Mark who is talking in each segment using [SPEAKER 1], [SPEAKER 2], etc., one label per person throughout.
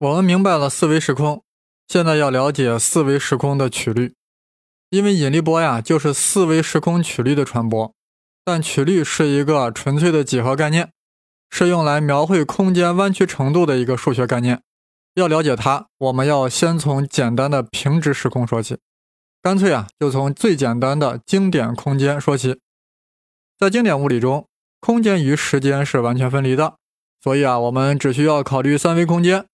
[SPEAKER 1] 我们明白了四维时空，现在要了解四维时空的曲率。因为引力波呀，就是四维时空曲率的传播。但曲率是一个纯粹的几何概念，是用来描绘空间弯曲程度的一个数学概念。要了解它，我们要先从简单的平直时空说起。干脆啊，就从最简单的经典空间说起。在经典物理中，空间与时间是完全分离的，所以啊，我们只需要考虑三维空间。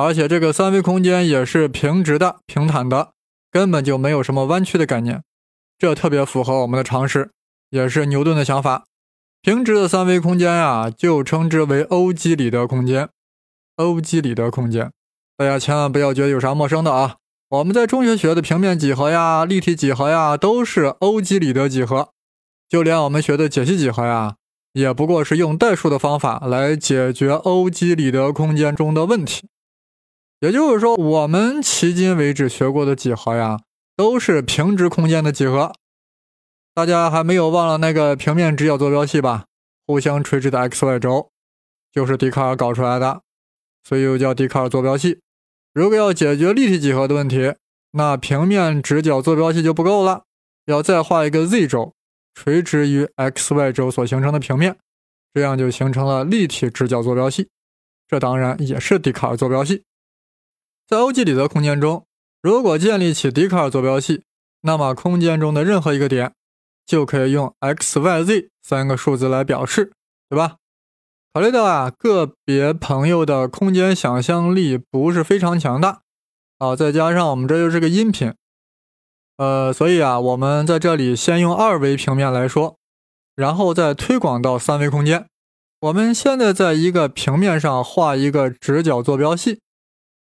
[SPEAKER 1] 而且这个三维空间也是平直的、平坦的，根本就没有什么弯曲的概念。这特别符合我们的常识，也是牛顿的想法。平直的三维空间呀，就称之为欧几里得空间。欧几里得空间，大家千万不要觉得有啥陌生的啊！我们在中学学的平面几何呀、立体几何呀，都是欧几里得几何。就连我们学的解析几何呀，也不过是用代数的方法来解决欧几里得空间中的问题。也就是说，我们迄今为止学过的几何呀，都是平直空间的几何。大家还没有忘了那个平面直角坐标系吧？互相垂直的 x y 轴，就是笛卡尔搞出来的，所以又叫笛卡尔坐标系。如果要解决立体几何的问题，那平面直角坐标系就不够了，要再画一个 z 轴，垂直于 x y 轴所形成的平面，这样就形成了立体直角坐标系。这当然也是笛卡尔坐标系。在欧几里得空间中，如果建立起笛卡尔坐标系，那么空间中的任何一个点就可以用 x、y、z 三个数字来表示，对吧？考虑到啊，个别朋友的空间想象力不是非常强大啊，再加上我们这又是个音频，呃，所以啊，我们在这里先用二维平面来说，然后再推广到三维空间。我们现在在一个平面上画一个直角坐标系。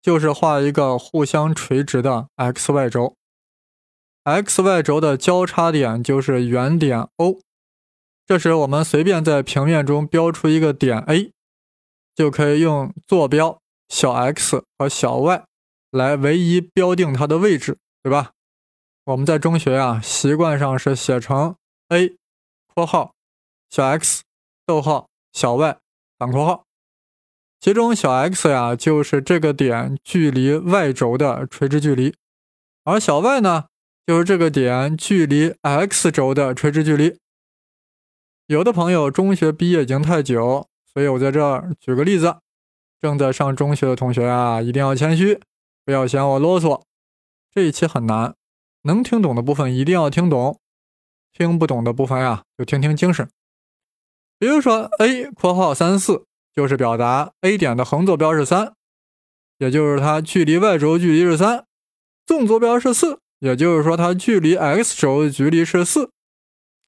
[SPEAKER 1] 就是画一个互相垂直的 x y 轴，x y 轴的交叉点就是原点 O。这时我们随便在平面中标出一个点 A，就可以用坐标小 x 和小 y 来唯一标定它的位置，对吧？我们在中学啊，习惯上是写成 A（ 括号小 x，逗号小 y，反括号）。其中小 x 呀，就是这个点距离 y 轴的垂直距离，而小 y 呢，就是这个点距离 x 轴的垂直距离。有的朋友中学毕业已经太久，所以我在这儿举个例子：正在上中学的同学啊，一定要谦虚，不要嫌我啰嗦。这一期很难，能听懂的部分一定要听懂，听不懂的部分呀，就听听精神。比如说 a（ 括号三四）。就是表达 A 点的横坐标是三，也就是它距离 y 轴距离是三；纵坐标是四，也就是说它距离 x 轴的距离是四。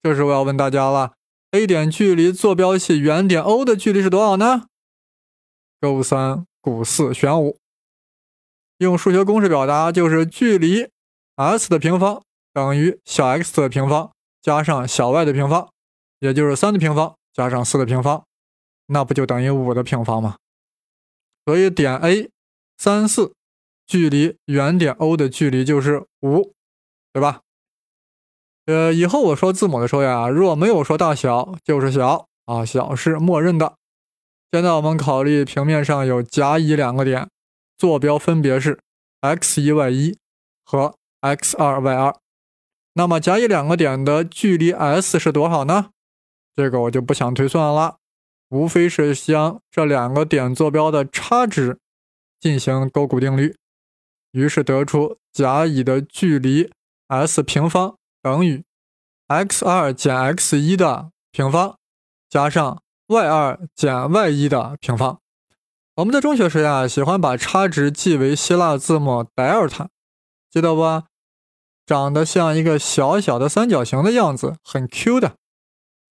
[SPEAKER 1] 这时我要问大家了：A 点距离坐标系原点 O 的距离是多少呢？勾三股四选五。用数学公式表达就是距离 s 的平方等于小 x 的平方加上小 y 的平方，也就是三的平方加上四的平方。那不就等于五的平方吗？所以点 A 三四距离原点 O 的距离就是五，对吧？呃，以后我说字母的时候呀，若没有说大小，就是小啊，小是默认的。现在我们考虑平面上有甲乙两个点，坐标分别是 x 一 y 一和 x 二 y 二。那么甲乙两个点的距离 S 是多少呢？这个我就不想推算了。无非是将这两个点坐标的差值进行勾股定律，于是得出甲乙的距离 S 平方等于 x 二减 x 一的平方加上 y 二减 y 一的平方。我们在中学时呀，喜欢把差值记为希腊字母德尔塔，记得不？长得像一个小小的三角形的样子，很 Q 的。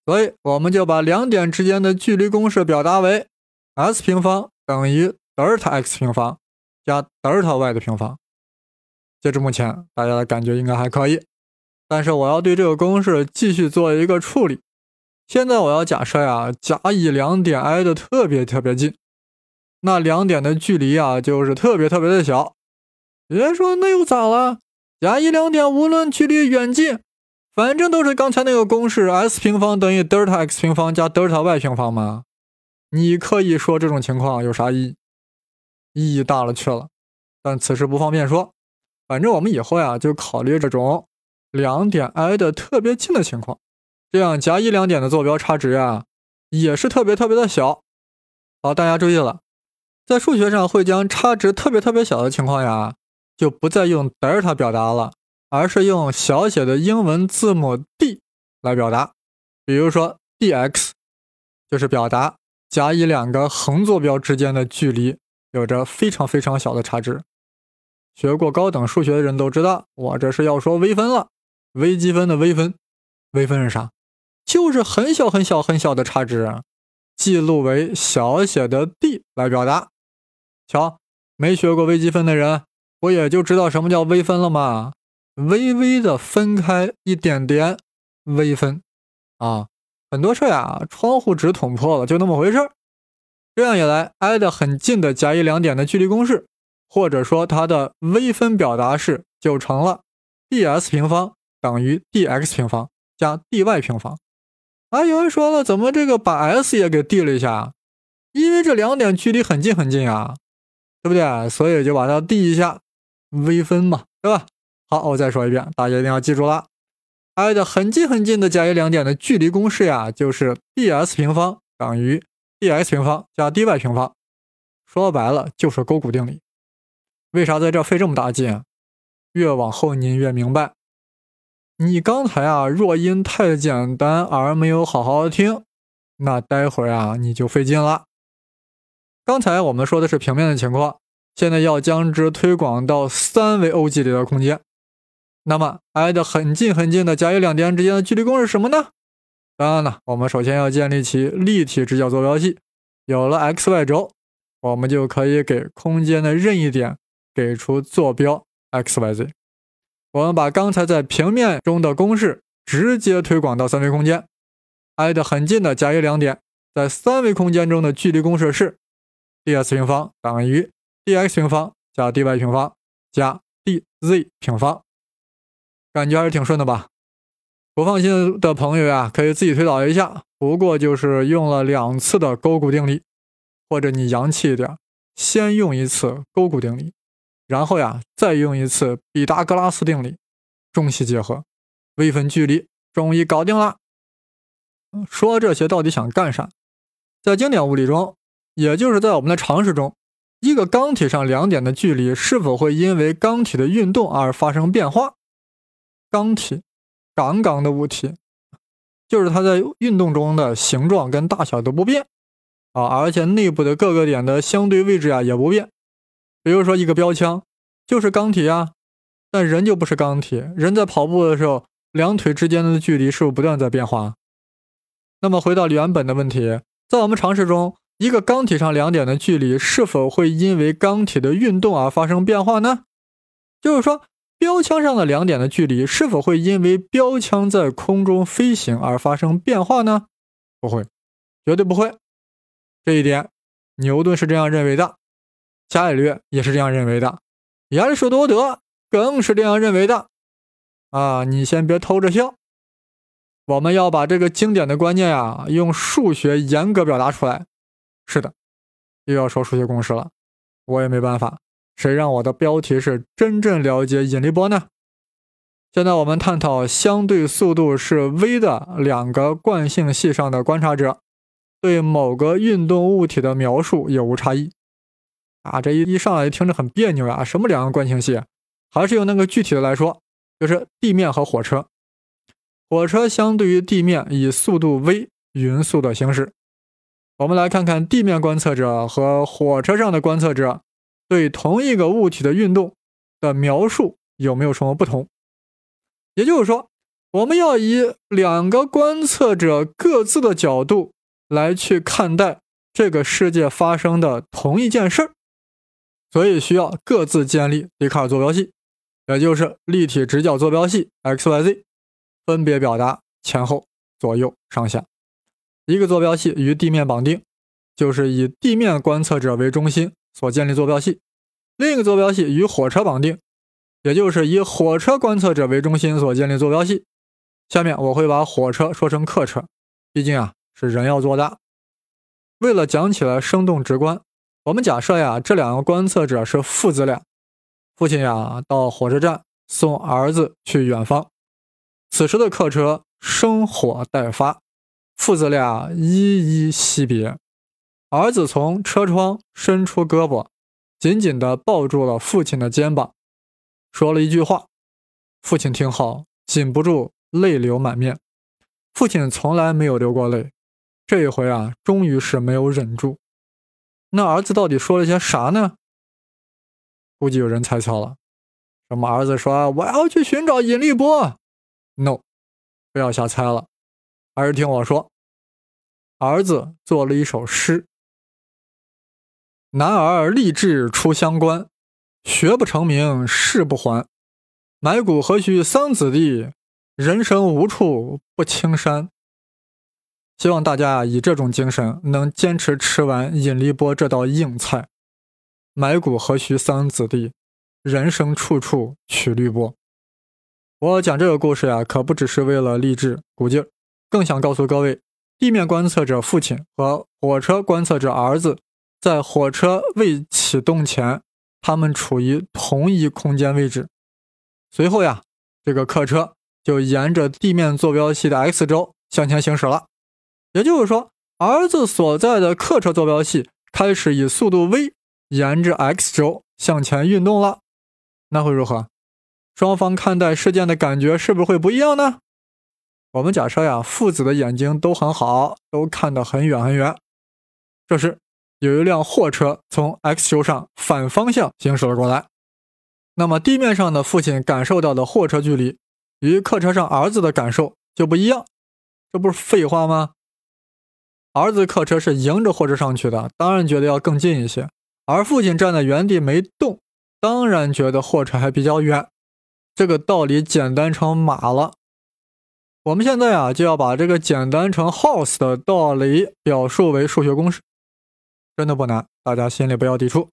[SPEAKER 1] 所以我们就把两点之间的距离公式表达为 s 平方等于德尔塔 x 平方加德尔塔 y 的平方。截至目前，大家的感觉应该还可以。但是我要对这个公式继续做一个处理。现在我要假设呀，甲乙两点挨得特别特别近，那两点的距离啊就是特别特别的小。有人说那又咋了？甲乙两点无论距离远近。反正都是刚才那个公式，s 平方等于德尔塔 x 平方加德尔塔 y 平方嘛。你可以说这种情况有啥意义？意义大了去了。但此时不方便说，反正我们以后呀就考虑这种两点挨得特别近的情况，这样甲乙两点的坐标差值呀也是特别特别的小。好，大家注意了，在数学上会将差值特别特别小的情况呀，就不再用德尔塔表达了，而是用小写的英文字母 d 来表达。比如说 dx，就是表达甲乙两个横坐标之间的距离有着非常非常小的差值。学过高等数学的人都知道，我这是要说微分了。微积分的微分，微分是啥？就是很小很小很小的差值，记录为小写的 d 来表达。瞧，没学过微积分的人，我也就知道什么叫微分了吗。微微的分开一点点，微分啊。很多事呀，窗户纸捅破了，就那么回事儿这样一来，挨得很近的甲乙两点的距离公式。或者说它的微分表达式就成了 d_s 平方等于 dx 平方加 dy 平方。啊，有人说了，怎么这个把 s 也给 d 了一下？因为这两点距离很近很近啊，对不对？所以就把它 d 一下，微分嘛，对吧？好，我再说一遍，大家一定要记住了，挨得很近很近的甲乙两点的距离公式呀，就是 d_s 平方等于 dx 平方加 dy 平方。说白了就是勾股定理。为啥在这费这么大劲？越往后您越明白。你刚才啊，若因太简单而没有好好听，那待会儿啊你就费劲了。刚才我们说的是平面的情况，现在要将之推广到三维欧几里的空间。那么挨得很近很近的甲乙两点之间的距离公式是什么呢？当然了，我们首先要建立起立体直角坐标系。有了 x y 轴，我们就可以给空间的任意点。给出坐标 x y z，我们把刚才在平面中的公式直接推广到三维空间，挨得很近的甲乙两点在三维空间中的距离公式是 d_s 平方等于 d_x 平方加 d_y 平方加 d_z 平方，感觉还是挺顺的吧？不放心的朋友呀，可以自己推导一下，不过就是用了两次的勾股定理，或者你洋气一点，先用一次勾股定理。然后呀，再用一次毕达哥拉斯定理，中西结合，微分距离终于搞定了。说这些到底想干啥？在经典物理中，也就是在我们的常识中，一个钢体上两点的距离是否会因为钢体的运动而发生变化？钢体，杠杠的物体，就是它在运动中的形状跟大小都不变啊，而且内部的各个点的相对位置啊也不变。比如说一个标枪，就是钢体啊，但人就不是钢体。人在跑步的时候，两腿之间的距离是不是不断在变化？那么回到原本的问题，在我们常识中，一个钢体上两点的距离是否会因为钢体的运动而发生变化呢？就是说，标枪上的两点的距离是否会因为标枪在空中飞行而发生变化呢？不会，绝对不会。这一点，牛顿是这样认为的。伽利略也是这样认为的，亚里士多德更是这样认为的。啊，你先别偷着笑，我们要把这个经典的观念呀，用数学严格表达出来。是的，又要说数学公式了，我也没办法。谁让我的标题是真正了解引力波呢？现在我们探讨相对速度是 v 的两个惯性系上的观察者对某个运动物体的描述有无差异。啊，这一一上来听着很别扭呀！什么两个惯性系？还是用那个具体的来说，就是地面和火车。火车相对于地面以速度 v 匀速的行驶。我们来看看地面观测者和火车上的观测者对同一个物体的运动的描述有没有什么不同？也就是说，我们要以两个观测者各自的角度来去看待这个世界发生的同一件事儿。所以需要各自建立笛卡尔坐标系，也就是立体直角坐标系 x、y、z，分别表达前后、左右、上下。一个坐标系与地面绑定，就是以地面观测者为中心所建立坐标系；另一个坐标系与火车绑定，也就是以火车观测者为中心所建立坐标系。下面我会把火车说成客车，毕竟啊是人要坐的。为了讲起来生动直观。我们假设呀，这两个观测者是父子俩，父亲呀到火车站送儿子去远方，此时的客车生火待发，父子俩依依惜别，儿子从车窗伸出胳膊，紧紧地抱住了父亲的肩膀，说了一句话，父亲听后禁不住泪流满面。父亲从来没有流过泪，这一回啊，终于是没有忍住。那儿子到底说了些啥呢？估计有人猜测了。什么？儿子说我要去寻找引力波？No，不要瞎猜了，还是听我说。儿子做了一首诗：男儿立志出乡关，学不成名誓不还。埋骨何须桑梓地，人生无处不青山。希望大家以这种精神，能坚持吃完引力波这道硬菜。埋骨何须桑梓地，人生处处取绿波。我讲这个故事呀，可不只是为了励志鼓劲儿，更想告诉各位，地面观测者父亲和火车观测者儿子，在火车未启动前，他们处于同一空间位置。随后呀，这个客车就沿着地面坐标系的 x 轴向前行驶了。也就是说，儿子所在的客车坐标系开始以速度 v 沿着 x 轴向前运动了，那会如何？双方看待事件的感觉是不是会不一样呢？我们假设呀，父子的眼睛都很好，都看得很远很远。这时，有一辆货车从 x 轴上反方向行驶了过来，那么地面上的父亲感受到的货车距离与客车上儿子的感受就不一样，这不是废话吗？儿子客车是迎着货车上去的，当然觉得要更近一些；而父亲站在原地没动，当然觉得货车还比较远。这个道理简单成马了。我们现在啊，就要把这个简单成 horse 的道理表述为数学公式，真的不难，大家心里不要抵触。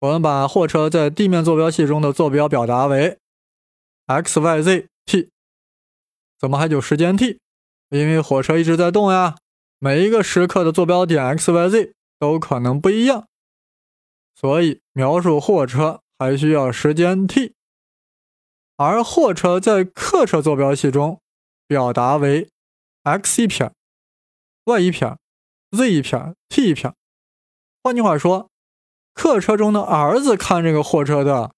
[SPEAKER 1] 我们把货车在地面坐标系中的坐标表达为 x y z t，怎么还有时间 t？因为火车一直在动呀。每一个时刻的坐标点 x、y、z 都可能不一样，所以描述货车还需要时间 t。而货车在客车坐标系中表达为 x 一撇、y 一撇、z 一撇、t 一撇。换句话说，客车中的儿子看这个货车的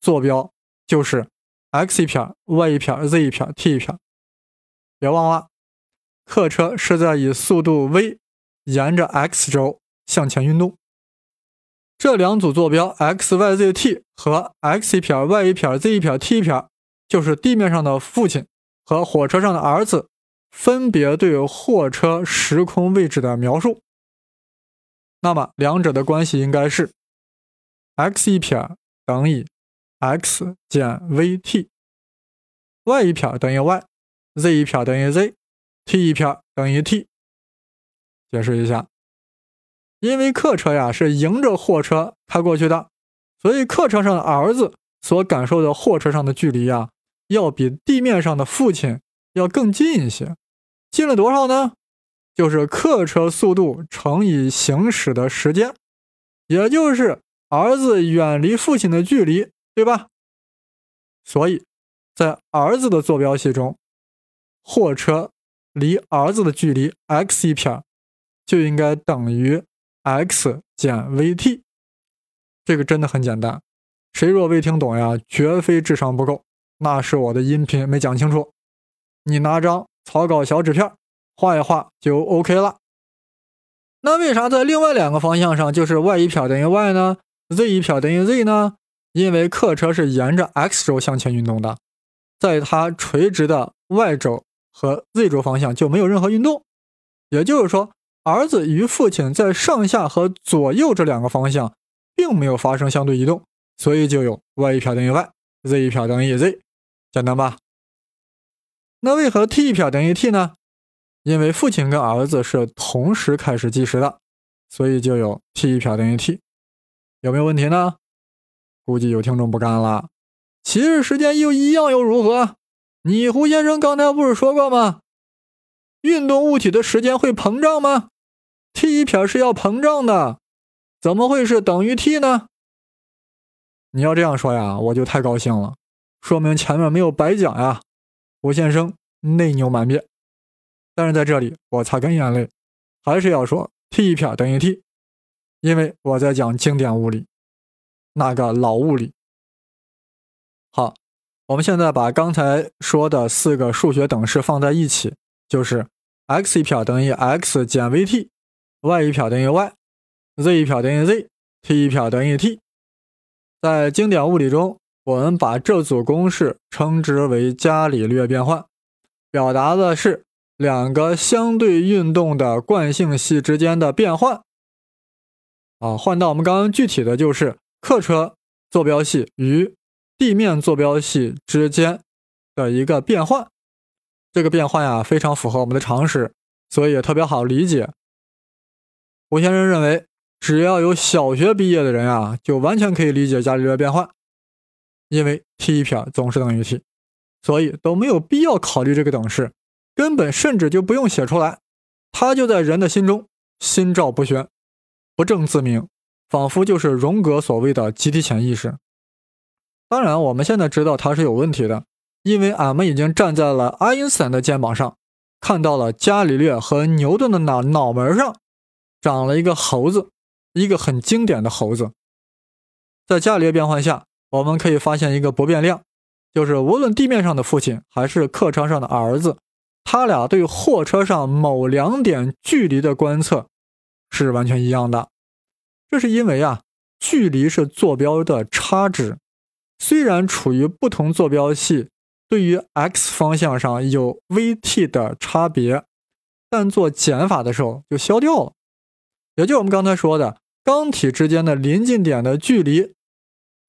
[SPEAKER 1] 坐标就是 x 一撇、y 一撇、z 一撇、t 一撇。别忘了。客车是在以速度 v 沿着 x 轴向前运动。这两组坐标 x、y、z、t 和 x 一撇、y 一撇、z 一撇、t 一撇，就是地面上的父亲和火车上的儿子分别对货车时空位置的描述。那么两者的关系应该是 x 一撇等于 x 减 vt，y 一撇等于 y，z 一撇等于 z。t 一撇等于 t，解释一下，因为客车呀是迎着货车开过去的，所以客车上的儿子所感受的货车上的距离呀，要比地面上的父亲要更近一些。近了多少呢？就是客车速度乘以行驶的时间，也就是儿子远离父亲的距离，对吧？所以在儿子的坐标系中，货车。离儿子的距离 x 一撇就应该等于 x 减 vt，这个真的很简单。谁若未听懂呀，绝非智商不够，那是我的音频没讲清楚。你拿张草稿小纸片画一画就 OK 了。那为啥在另外两个方向上就是 y 一撇等于 y 呢？z 一撇等于 z 呢？因为客车是沿着 x 轴向前运动的，在它垂直的 y 轴。和 z 轴方向就没有任何运动，也就是说，儿子与父亲在上下和左右这两个方向并没有发生相对移动，所以就有 y 一撇等于 y，z 一撇等于 z，简单吧？那为何 t 一撇等于 t 呢？因为父亲跟儿子是同时开始计时的，所以就有 t 一撇等于 t。有没有问题呢？估计有听众不干了，其实时间又一样又如何？你胡先生刚才不是说过吗？运动物体的时间会膨胀吗？t 一撇是要膨胀的，怎么会是等于 t 呢？你要这样说呀，我就太高兴了，说明前面没有白讲呀。胡先生内牛满面，但是在这里我擦干眼泪，还是要说 t 一撇等于 t，因为我在讲经典物理，那个老物理。好，我们现在把刚才说的四个数学等式放在一起，就是 x 一撇等于 x 减 vt，y 一撇等于 y，z 一撇等于 z，t 一撇等于 t。在经典物理中，我们把这组公式称之为伽利略变换，表达的是两个相对运动的惯性系之间的变换。啊，换到我们刚刚具体的就是客车坐标系与地面坐标系之间的一个变换。这个变换呀，非常符合我们的常识，所以也特别好理解。吴先生认为。只要有小学毕业的人啊，就完全可以理解伽利略变换，因为 t 一撇总是等于 t，所以都没有必要考虑这个等式，根本甚至就不用写出来，它就在人的心中心照不宣，不证自明，仿佛就是荣格所谓的集体潜意识。当然，我们现在知道它是有问题的，因为俺们已经站在了爱因斯坦的肩膀上，看到了伽利略和牛顿的脑脑门上长了一个猴子。一个很经典的猴子，在伽利略变换下，我们可以发现一个不变量，就是无论地面上的父亲还是客车上的儿子，他俩对货车上某两点距离的观测是完全一样的。这是因为啊，距离是坐标的差值，虽然处于不同坐标系，对于 x 方向上有 v_t 的差别，但做减法的时候就消掉了。也就我们刚才说的。钢体之间的临近点的距离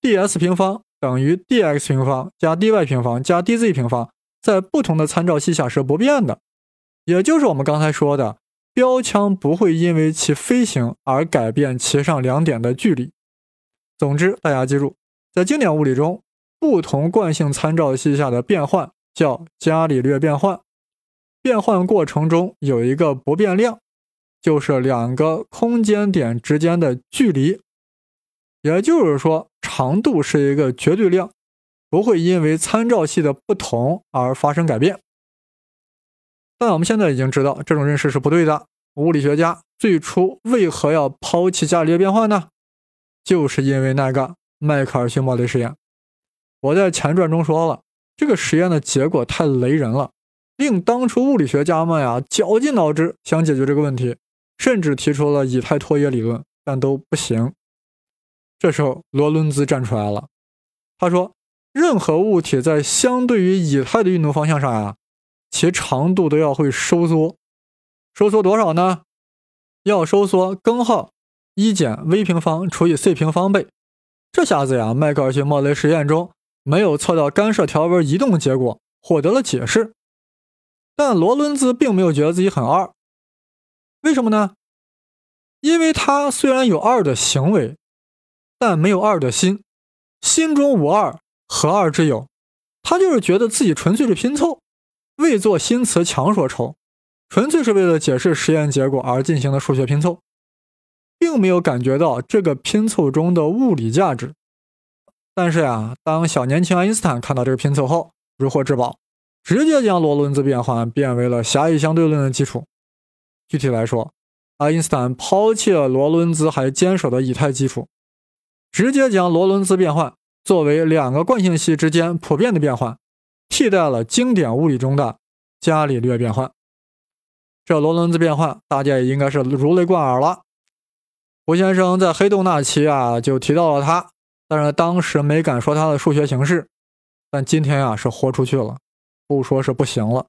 [SPEAKER 1] ，ds 平方等于 dx 平方加 dy 平方加 dz 平方，在不同的参照系下是不变的。也就是我们刚才说的，标枪不会因为其飞行而改变其上两点的距离。总之，大家记住，在经典物理中，不同惯性参照系下的变换叫伽利略变换，变换过程中有一个不变量。就是两个空间点之间的距离，也就是说，长度是一个绝对量，不会因为参照系的不同而发生改变。但我们现在已经知道这种认识是不对的。物理学家最初为何要抛弃伽利略变换呢？就是因为那个迈克尔逊莫雷实验。我在前传中说了，这个实验的结果太雷人了，令当初物理学家们呀绞尽脑汁想解决这个问题。甚至提出了以太拖曳理论，但都不行。这时候，罗伦兹站出来了。他说：“任何物体在相对于以太的运动方向上呀，其长度都要会收缩。收缩多少呢？要收缩根号一减 v 平方除以 c 平方倍。这下子呀，迈克尔逊莫雷实验中没有测到干涉条纹移动的结果获得了解释。但罗伦兹并没有觉得自己很二。”为什么呢？因为他虽然有二的行为，但没有二的心，心中无二，何二之有？他就是觉得自己纯粹是拼凑，未做新词强说愁，纯粹是为了解释实验结果而进行的数学拼凑，并没有感觉到这个拼凑中的物理价值。但是呀，当小年轻爱因斯坦看到这个拼凑后，如获至宝，直接将罗伦兹变换变为了狭义相对论的基础。具体来说，爱因斯坦抛弃了罗伦兹还坚守的以太基础，直接将罗伦兹变换作为两个惯性系之间普遍的变换，替代了经典物理中的伽利略变换。这罗伦兹变换，大家也应该是如雷贯耳了。胡先生在黑洞那期啊就提到了他，但是当时没敢说他的数学形式，但今天啊是豁出去了，不说是不行了。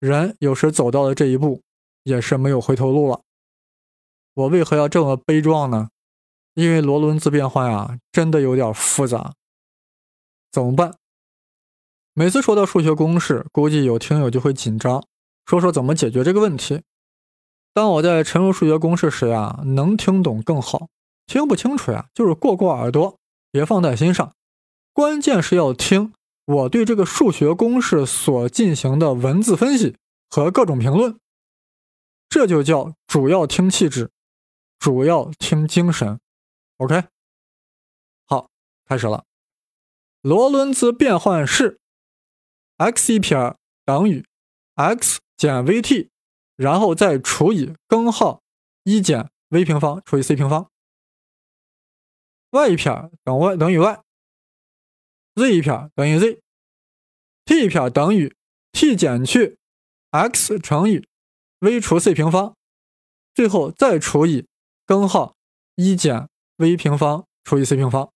[SPEAKER 1] 人有时走到了这一步。也是没有回头路了。我为何要这么悲壮呢？因为罗伦兹变换啊，真的有点复杂。怎么办？每次说到数学公式，估计有听友就会紧张，说说怎么解决这个问题。当我在陈述数学公式时呀，能听懂更好；听不清楚呀，就是过过耳朵，别放在心上。关键是要听我对这个数学公式所进行的文字分析和各种评论。这就叫主要听气质，主要听精神，OK，好，开始了。罗伦兹变换式，x 一撇等于 x 减 vt，然后再除以根号一减 v 平方除以 c 平方。y 一撇等 y 等于 y，z 一撇等于 z，t 一撇等于 t 减去 x 乘以 v 除 c 平方，最后再除以根号一减 v 平方除以 c 平方。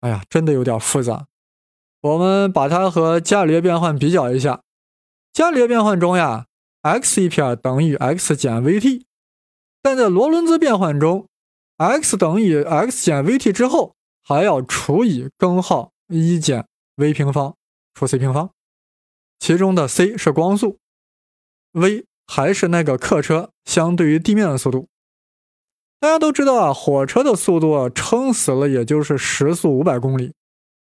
[SPEAKER 1] 哎呀，真的有点复杂。我们把它和伽利略变换比较一下。伽利略变换中呀，x 一撇等于 x 减 vt，但在罗伦兹变换中，x 等于 x 减 vt 之后还要除以根号一减 v 平方除 c 平方，其中的 c 是光速，v 还是那个客车相对于地面的速度。大家都知道啊，火车的速度撑死了也就是时速五百公里，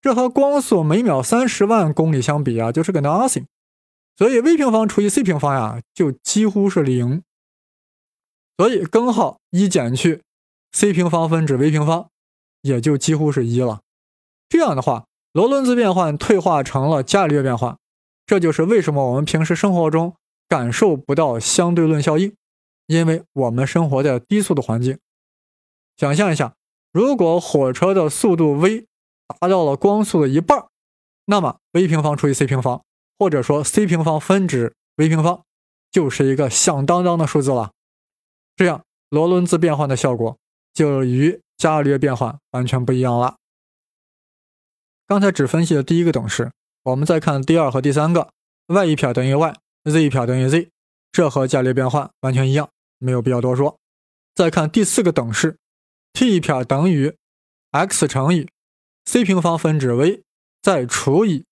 [SPEAKER 1] 这和光速每秒三十万公里相比啊，就是个 nothing。所以 v 平方除以 c 平方呀，就几乎是零。所以根号一减去 c 平方分之 v 平方，也就几乎是一了。这样的话，罗伦兹变换退化成了伽利略变换。这就是为什么我们平时生活中感受不到相对论效应，因为我们生活在低速的环境。想象一下，如果火车的速度 v 达到了光速的一半，那么 v 平方除以 c 平方，或者说 c 平方分之 v 平方，就是一个响当当的数字了。这样，罗伦兹变换的效果就与伽利略变换完全不一样了。刚才只分析了第一个等式，我们再看第二和第三个，y 一撇等于 y，z 一撇等于 z，这和伽利略变换完全一样，没有必要多说。再看第四个等式。T 一撇等于 x 乘以 c 平方分之 v，再除以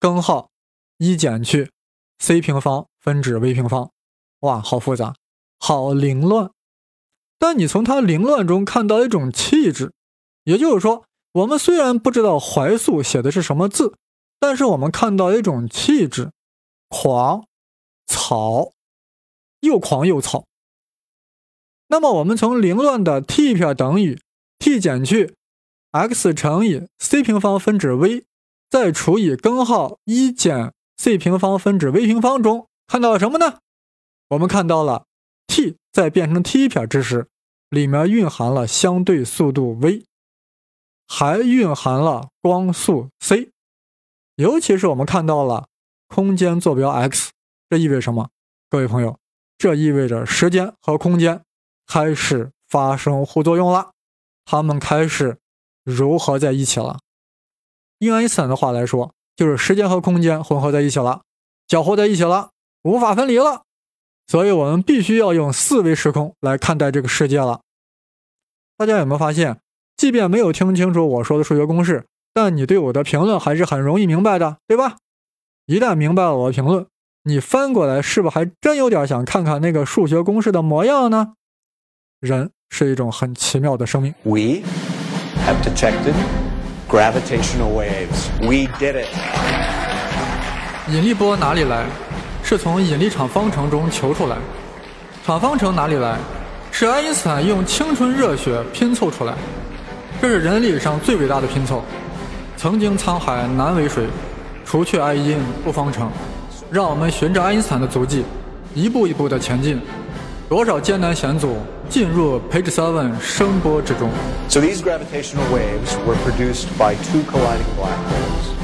[SPEAKER 1] 根号一减去 c 平方分之 v 平方。哇，好复杂，好凌乱。但你从它凌乱中看到一种气质，也就是说，我们虽然不知道怀素写的是什么字，但是我们看到一种气质，狂草，又狂又草。那么我们从凌乱的 t 撇等于 t 减去 x 乘以 c 平方分之 v，再除以根号一减 c 平方分之 v 平方中看到了什么呢？我们看到了 t 在变成 t 撇之时，里面蕴含了相对速度 v，还蕴含了光速 c，尤其是我们看到了空间坐标 x，这意味着什么？各位朋友，这意味着时间和空间。开始发生互作用了，它们开始糅合在一起了。用爱因斯坦的话来说，就是时间和空间混合在一起了，搅和在一起了，无法分离了。所以，我们必须要用四维时空来看待这个世界了。大家有没有发现，即便没有听清楚我说的数学公式，但你对我的评论还是很容易明白的，对吧？一旦明白了我的评论，你翻过来是不是还真有点想看看那个数学公式的模样呢？人是一种很奇妙的生命。
[SPEAKER 2] We have detected gravitational waves. We did it.
[SPEAKER 1] 引力波哪里来？是从引力场方程中求出来。场方程哪里来？是爱因斯坦用青春热血拼凑出来。这是人类历史上最伟大的拼凑。曾经沧海难为水，除却爱因不方程。让我们循着爱因斯坦的足迹，一步一步的前进。多少艰难险阻，进入 Page Seven 声波之中。
[SPEAKER 2] So these gravitational waves were produced by two colliding black holes.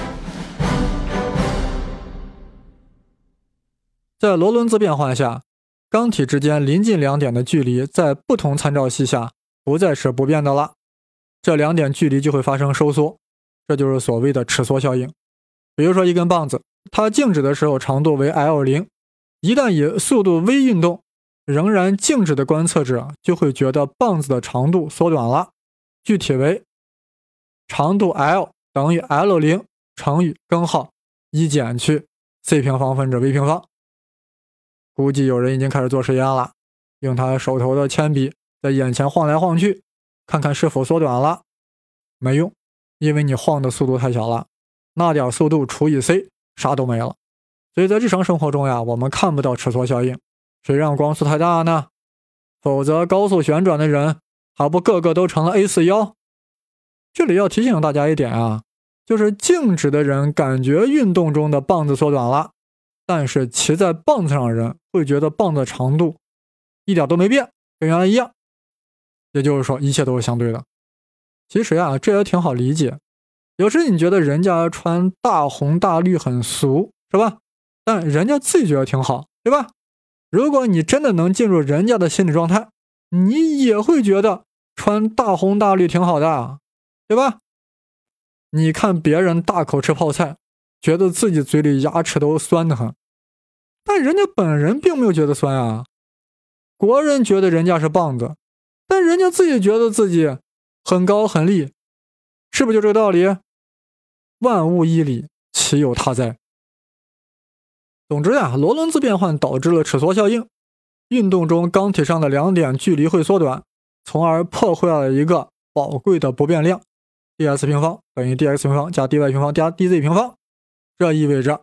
[SPEAKER 1] 在罗伦兹变换下，钢体之间临近两点的距离在不同参照系下不再是不变的了，这两点距离就会发生收缩，这就是所谓的尺缩效应。比如说一根棒子，它静止的时候长度为 l 零，一旦以速度 v 运动。仍然静止的观测者就会觉得棒子的长度缩短了，具体为长度 l 等于 l 零乘以根号一减去 c 平方分之 v 平方。估计有人已经开始做实验了，用他手头的铅笔在眼前晃来晃去，看看是否缩短了。没用，因为你晃的速度太小了，那点速度除以 c 啥都没了。所以在日常生活中呀，我们看不到尺缩效应。谁让光速太大呢？否则，高速旋转的人还不个个都成了 A 四腰？这里要提醒大家一点啊，就是静止的人感觉运动中的棒子缩短了，但是骑在棒子上的人会觉得棒子长度一点都没变，跟原来一样。也就是说，一切都是相对的。其实啊，这也挺好理解。有时你觉得人家穿大红大绿很俗，是吧？但人家自己觉得挺好，对吧？如果你真的能进入人家的心理状态，你也会觉得穿大红大绿挺好的，对吧？你看别人大口吃泡菜，觉得自己嘴里牙齿都酸得很，但人家本人并没有觉得酸啊。国人觉得人家是棒子。但人家自己觉得自己很高很立，是不是就这个道理？万物一理，岂有他在？总之呀，罗伦兹变换导致了尺缩效应，运动中钢体上的两点距离会缩短，从而破坏了一个宝贵的不变量：ds 平方等于 dx 平方加 dy 平方加 dz 平方。这意味着，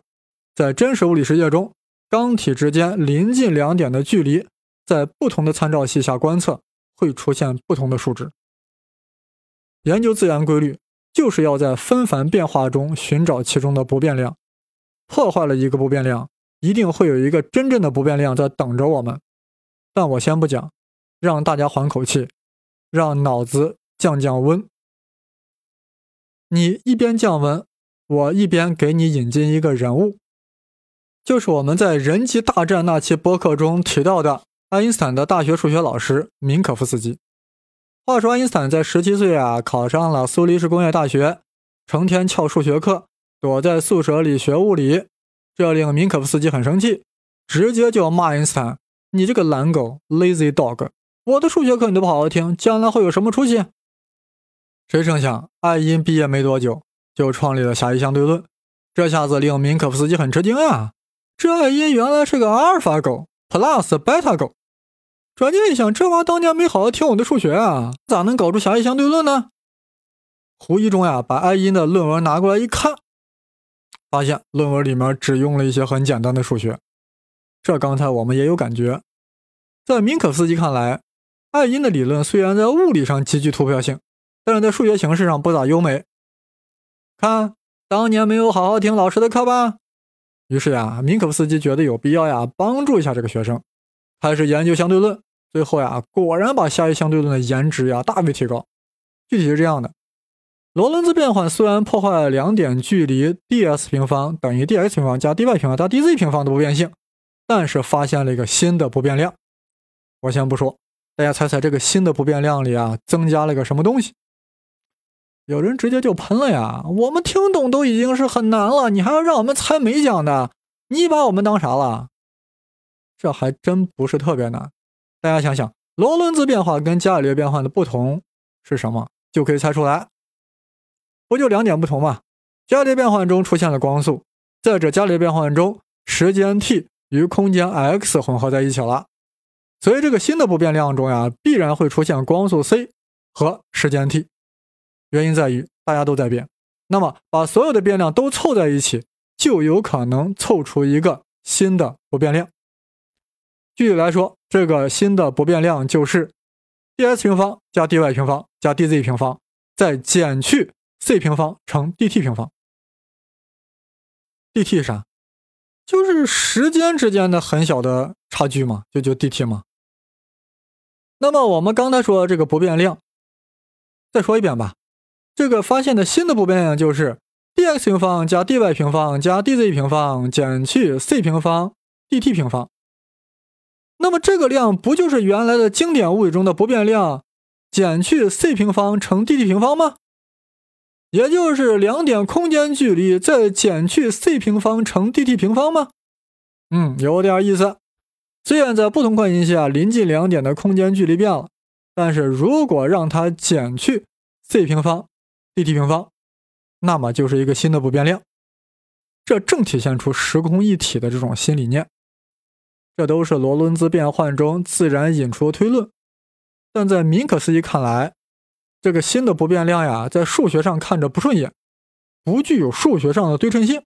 [SPEAKER 1] 在真实物理世界中，钢体之间临近两点的距离，在不同的参照系下观测。会出现不同的数值。研究自然规律，就是要在纷繁变化中寻找其中的不变量。破坏了一个不变量，一定会有一个真正的不变量在等着我们。但我先不讲，让大家缓口气，让脑子降降温。你一边降温，我一边给你引进一个人物，就是我们在《人机大战》那期播客中提到的。爱因斯坦的大学数学老师明可夫斯基。话说，爱因斯坦在十七岁啊，考上了苏黎世工业大学，成天翘数学课，躲在宿舍里学物理，这令明可夫斯基很生气，直接就要骂爱因斯坦：“你这个懒狗，lazy dog！我的数学课你都不好好听，将来会有什么出息？”谁成想，爱因毕业没多久，就创立了狭义相对论，这下子令明可夫斯基很吃惊啊！这爱因原来是个阿尔法狗，plus beta 狗。转念一想，这娃当年没好好听我的数学啊，咋能搞出狭义相对论呢？胡一中呀，把爱因的论文拿过来一看，发现论文里面只用了一些很简单的数学。这刚才我们也有感觉，在明可斯基看来，爱因的理论虽然在物理上极具突破性，但是在数学形式上不咋优美。看，当年没有好好听老师的课吧？于是呀，明可夫斯基觉得有必要呀，帮助一下这个学生。开始研究相对论，最后呀，果然把狭义相对论的颜值呀大为提高。具体是这样的：罗伦兹变换虽然破坏了两点距离 ds 平方等于 dx 平方加 dy 平方加 dz 平方的不变性，但是发现了一个新的不变量。我先不说，大家猜猜这个新的不变量里啊增加了个什么东西？有人直接就喷了呀！我们听懂都已经是很难了，你还要让我们猜没讲的？你把我们当啥了？这还真不是特别难，大家想想，罗伦兹变换跟伽利略变换的不同是什么，就可以猜出来。不就两点不同吗？伽利变换中出现了光速，在这伽利变换中，时间 t 与空间 x 混合在一起了，所以这个新的不变量中呀，必然会出现光速 c 和时间 t。原因在于大家都在变，那么把所有的变量都凑在一起，就有可能凑出一个新的不变量。具体来说，这个新的不变量就是 dx 平方加 dy 平方加 dz 平方，再减去 c 平方乘 dt 平方。dt 啥？就是时间之间的很小的差距嘛，就就 dt 嘛。那么我们刚才说这个不变量，再说一遍吧。这个发现的新的不变量就是 dx 平方加 dy 平方加 dz 平方减去 c 平方 dt 平方。那么这个量不就是原来的经典物理中的不变量减去 c 平方乘 dt 平方吗？也就是两点空间距离再减去 c 平方乘 dt 平方吗？嗯，有点意思。虽然在不同关系下临近两点的空间距离变了，但是如果让它减去 c 平方 dt 平方，那么就是一个新的不变量。这正体现出时空一体的这种新理念。这都是罗伦兹变换中自然引出的推论，但在明可斯基看来，这个新的不变量呀，在数学上看着不顺眼，不具有数学上的对称性。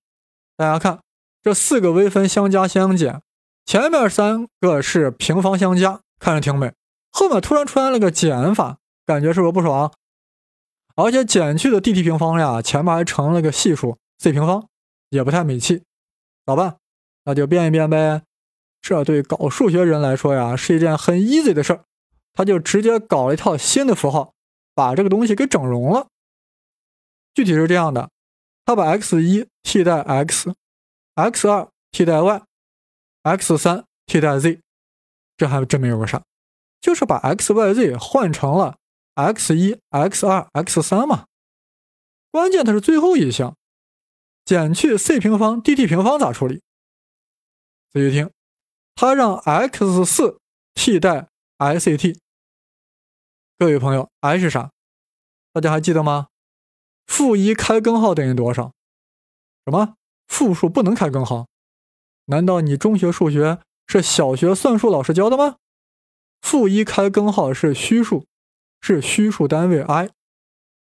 [SPEAKER 1] 大家看，这四个微分相加相减，前面三个是平方相加，看着挺美，后面突然出现了个减法，感觉是不是不爽？而且减去的 dt 平方呀，前面还乘了个系数 c 平方，也不太美气，咋办？那就变一变呗。这对搞数学人来说呀，是一件很 easy 的事儿。他就直接搞了一套新的符号，把这个东西给整容了。具体是这样的，他把 x 一替代 x，x 二替代 y，x 三替代 z，这还真没有个啥，就是把 x、y、z 换成了 x 一、x 二、x 三嘛。关键它是最后一项，减去 c 平方 dt 平方咋处理？仔细听，他让 x 四替代 ict。各位朋友，i 是啥？大家还记得吗？负一开根号等于多少？什么？负数不能开根号？难道你中学数学是小学算术老师教的吗？负一开根号是虚数，是虚数单位 i，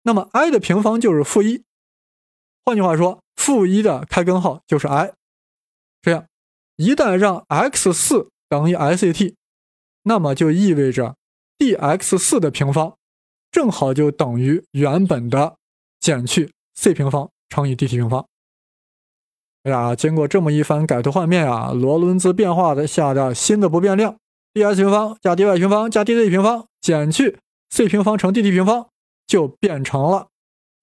[SPEAKER 1] 那么 i 的平方就是负一。换句话说，负一的开根号就是 i。这样，一旦让 x 四等于 ict，那么就意味着。Dx 四的平方正好就等于原本的减去 c 平方乘以 dt 平方。哎呀，经过这么一番改头换面啊，罗伦兹变化的下的新的不变量 dx 平方加 dy 平方加 dz 平方减去 c 平方乘 dt 平方，就变成了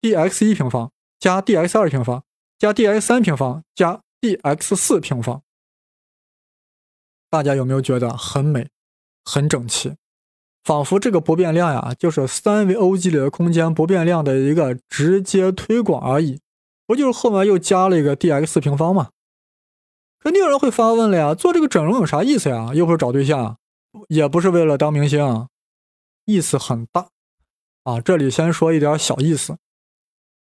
[SPEAKER 1] dx 一平方加 dx 二平方加 dx 三平方加 dx 四平方。大家有没有觉得很美、很整齐？仿佛这个不变量呀，就是三维 OG 里的空间不变量的一个直接推广而已，不就是后面又加了一个 dx 平方吗？肯定有人会发问了呀，做这个整容有啥意思呀？又不是找对象，也不是为了当明星，意思很大啊！这里先说一点小意思。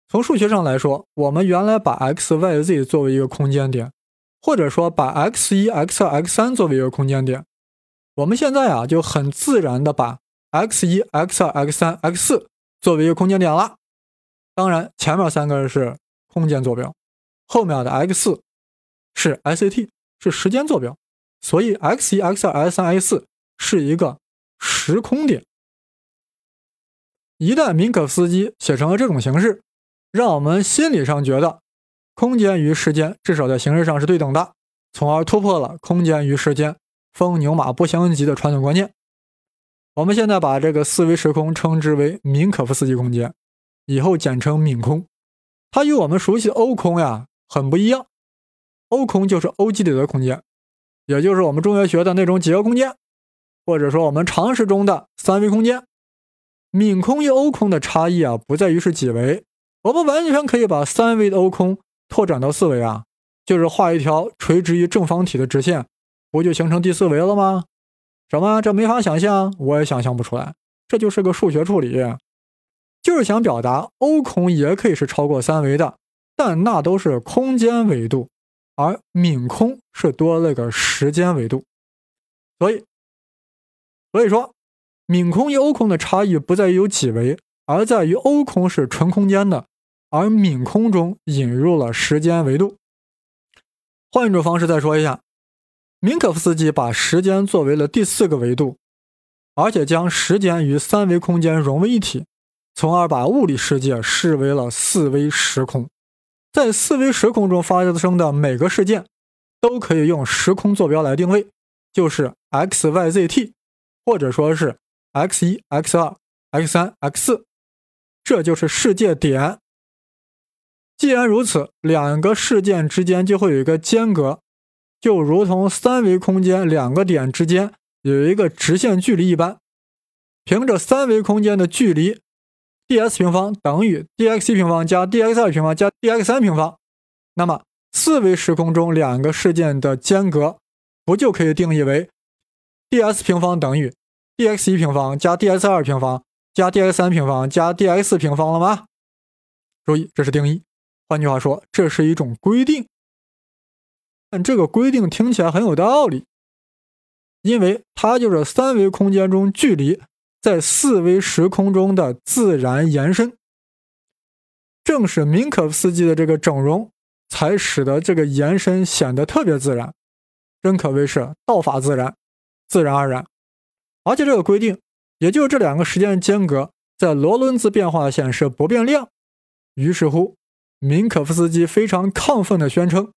[SPEAKER 1] 从数学上来说，我们原来把 x、y、z 作为一个空间点，或者说把 x 一、x 二、x 三作为一个空间点。我们现在啊，就很自然的把 x 一、x 二、x 三、x 四作为一个空间点了。当然，前面三个是空间坐标，后面的 x 四是 ict，是时间坐标。所以 x 一、x 二、x 三、x 四是一个时空点。一旦明可夫斯基写成了这种形式，让我们心理上觉得空间与时间至少在形式上是对等的，从而突破了空间与时间。风牛马不相及的传统观念，我们现在把这个四维时空称之为明可夫斯基空间，以后简称敏空。它与我们熟悉的欧空呀很不一样。欧空就是欧几里得空间，也就是我们中学学的那种几何空间，或者说我们常识中的三维空间。敏空与欧空的差异啊，不在于是几维，我们完全可以把三维的欧空拓展到四维啊，就是画一条垂直于正方体的直线。不就形成第四维了吗？什么？这没法想象，我也想象不出来。这就是个数学处理，就是想表达欧空也可以是超过三维的，但那都是空间维度，而敏空是多了个时间维度。所以，所以说，敏空与欧空的差异不在于有几维，而在于欧空是纯空间的，而敏空中引入了时间维度。换一种方式再说一下。明可夫斯基把时间作为了第四个维度，而且将时间与三维空间融为一体，从而把物理世界视为了四维时空。在四维时空中发生的每个事件，都可以用时空坐标来定位，就是 x、y、z、t，或者说是 x 一、x 二、x 三、x 四，这就是世界点。既然如此，两个事件之间就会有一个间隔。就如同三维空间两个点之间有一个直线距离一般，凭着三维空间的距离，ds 平方等于 dx 一平方加 dx 二平方加 dx 三平方，那么四维时空中两个事件的间隔不就可以定义为 ds 平方等于 dx 一平方加 dx 二平方加 dx 三平方加 dx 四平方了吗？注意，这是定义，换句话说，这是一种规定。但这个规定听起来很有道理，因为它就是三维空间中距离在四维时空中的自然延伸。正是明可夫斯基的这个整容，才使得这个延伸显得特别自然，真可谓是道法自然，自然而然。而且这个规定也就是这两个时间间隔在罗伦兹变化线是不变量。于是乎，明可夫斯基非常亢奋地宣称，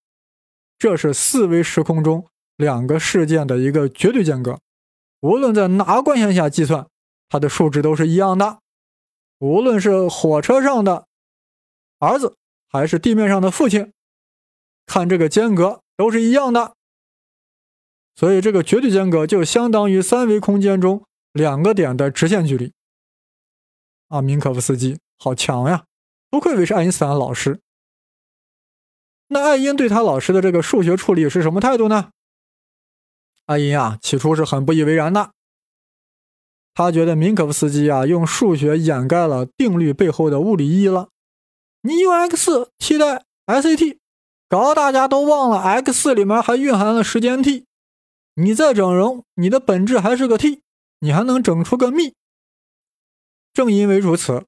[SPEAKER 1] 这是四维时空中两个事件的一个绝对间隔，无论在哪个关系下计算，它的数值都是一样的。无论是火车上的儿子，还是地面上的父亲，看这个间隔都是一样的。所以，这个绝对间隔就相当于三维空间中两个点的直线距离。啊，明可夫斯基好强呀！不愧为是爱因斯坦老师。那爱因对他老师的这个数学处理是什么态度呢？爱因啊，起初是很不以为然的。他觉得明可夫斯基啊，用数学掩盖了定律背后的物理意义了。你用 x 替代 SAT，搞得大家都忘了 x 里面还蕴含了时间 t。你再整容，你的本质还是个 t，你还能整出个幂。正因为如此。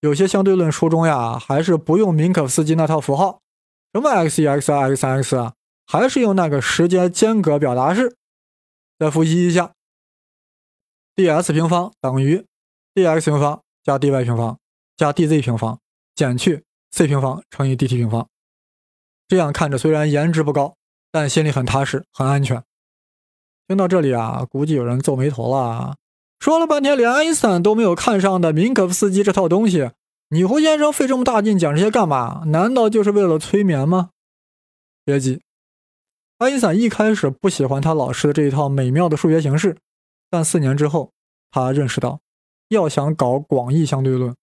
[SPEAKER 1] 有些相对论书中呀，还是不用明可夫斯基那套符号，什么 x 一 x 二 x 三 x 啊，还是用那个时间间隔表达式。再复习一下，ds 平方等于 dx 平方加 dy 平方加 dz 平方减去 c 平方乘以 dt 平方。这样看着虽然颜值不高，但心里很踏实，很安全。听到这里啊，估计有人皱眉头了。说了半天，连爱因斯坦都没有看上的明可夫斯基这套东西，你胡先生费这么大劲讲这些干嘛？难道就是为了催眠吗？别急，爱因斯坦一开始不喜欢他老师的这一套美妙的数学形式，但四年之后，他认识到，要想搞广义相对论，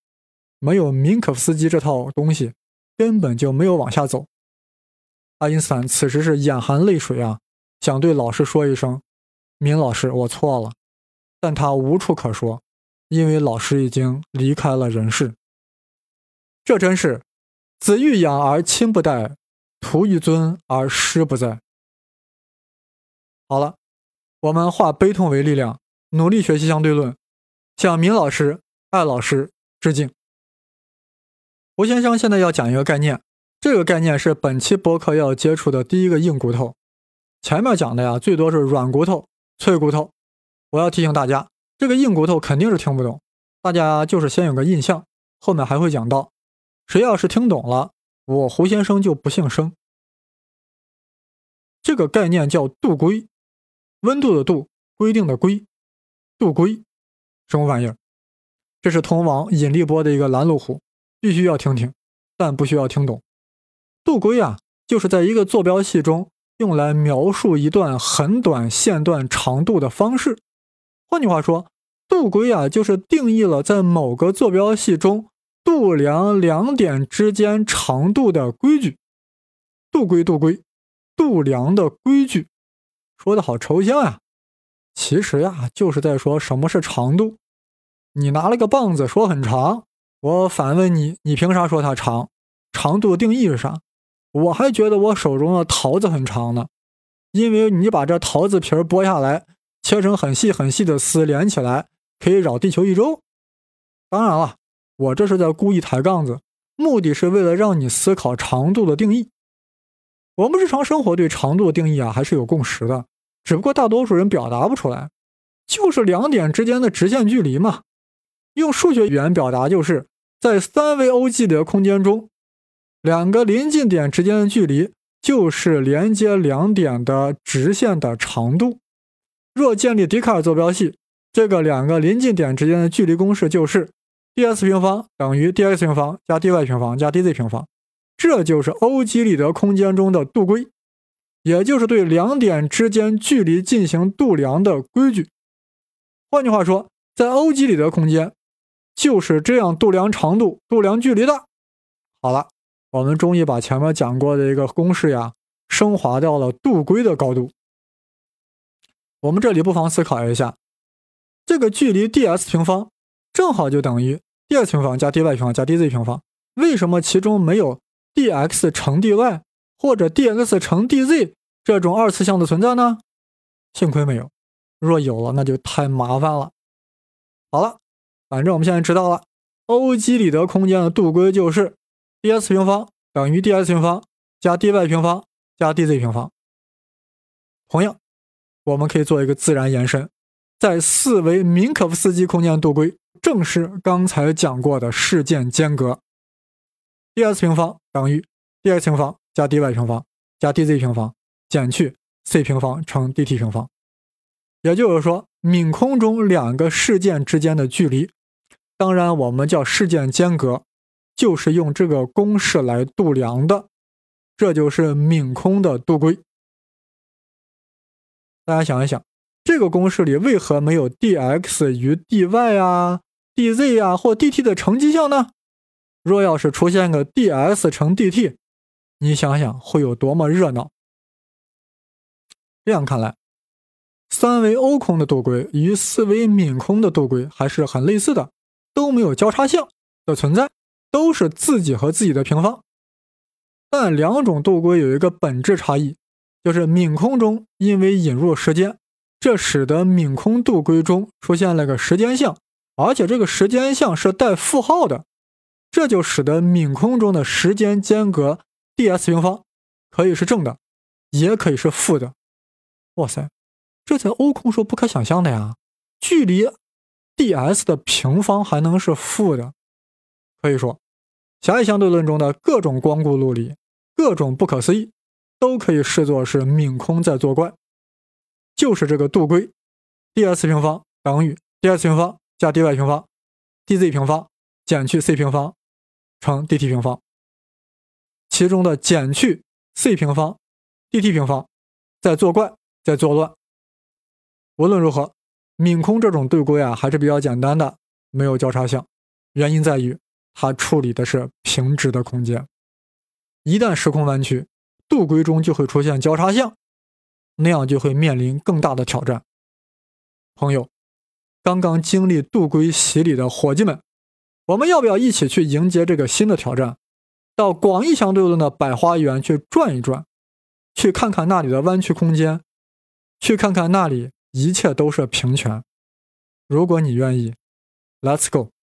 [SPEAKER 1] 没有明可夫斯基这套东西，根本就没有往下走。爱因斯坦此时是眼含泪水啊，想对老师说一声：“明老师，我错了。”但他无处可说，因为老师已经离开了人世。这真是子欲养而亲不待，徒欲尊而师不在。好了，我们化悲痛为力量，努力学习相对论，向明老师、艾老师致敬。胡先生现在要讲一个概念，这个概念是本期播客要接触的第一个硬骨头。前面讲的呀，最多是软骨头、脆骨头。我要提醒大家，这个硬骨头肯定是听不懂，大家就是先有个印象，后面还会讲到。谁要是听懂了，我胡先生就不姓生。这个概念叫度规，温度的度，规定的规，度规，什么玩意儿？这是通往引力波的一个拦路虎，必须要听听，但不需要听懂。度规啊，就是在一个坐标系中用来描述一段很短线段长度的方式。换句话说，度规啊，就是定义了在某个坐标系中度量两点之间长度的规矩。度规，度规，度量的规矩，说的好抽象呀。其实呀，就是在说什么是长度。你拿了个棒子说很长，我反问你，你凭啥说它长？长度定义是啥？我还觉得我手中的桃子很长呢，因为你把这桃子皮剥下来。切成很细很细的丝，连起来可以绕地球一周。当然了，我这是在故意抬杠子，目的是为了让你思考长度的定义。我们日常生活对长度的定义啊，还是有共识的，只不过大多数人表达不出来，就是两点之间的直线距离嘛。用数学语言表达，就是在三维欧几里得空间中，两个临近点之间的距离就是连接两点的直线的长度。若建立笛卡尔坐标系，这个两个临近点之间的距离公式就是 ds 平方等于 dx 平方加 dy 平方加 dz 平方，这就是欧几里得空间中的度规，也就是对两点之间距离进行度量的规矩。换句话说，在欧几里得空间就是这样度量长度、度量距离的。好了，我们终于把前面讲过的一个公式呀，升华到了度规的高度。我们这里不妨思考一下，这个距离 ds 平方正好就等于 dx 平方加 dy 平方加 dz 平方，为什么其中没有 dx 乘 dy 或者 dx 乘 dz 这种二次项的存在呢？幸亏没有，若有了那就太麻烦了。好了，反正我们现在知道了，欧几里得空间的度规就是 ds 平方等于 ds 平方加 dy 平方加 dz 平方。同样。我们可以做一个自然延伸，在四维明可夫斯基空间度规正是刚才讲过的事件间隔。dx 平方等于 dx 平方加 dy 平方加 dz 平方减去 c 平方乘 dt 平方。也就是说，泯空中两个事件之间的距离，当然我们叫事件间隔，就是用这个公式来度量的。这就是泯空的度规。大家想一想，这个公式里为何没有 dx 与 dy 啊、dz 啊或 dt 的乘积项呢？若要是出现个 ds 乘 dt，你想想会有多么热闹？这样看来，三维欧空的度规与四维泯空的度规还是很类似的，都没有交叉项的存在，都是自己和自己的平方。但两种度规有一个本质差异，就是泯空中因为引入时间，这使得泯空度规中出现了个时间项，而且这个时间项是带负号的，这就使得泯空中的时间间隔 ds 平方可以是正的，也可以是负的。哇塞，这在欧空说不可想象的呀！距离 ds 的平方还能是负的，可以说。狭义相对论中的各种光顾录里，各种不可思议，都可以视作是泯空在作怪。就是这个度规，ds 平方等于 ds 平方加 dy 平方，dz 平方减去 c 平方乘 dt 平方。其中的减去 c 平方、dt 平方在作怪，在作乱。无论如何，泯空这种对规啊还是比较简单的，没有交叉项，原因在于。它处理的是平直的空间，一旦时空弯曲，度规中就会出现交叉项，那样就会面临更大的挑战。朋友，刚刚经历度归洗礼的伙计们，我们要不要一起去迎接这个新的挑战？到广义相对论的百花园去转一转，去看看那里的弯曲空间，去看看那里一切都是平权。如果你愿意，Let's go。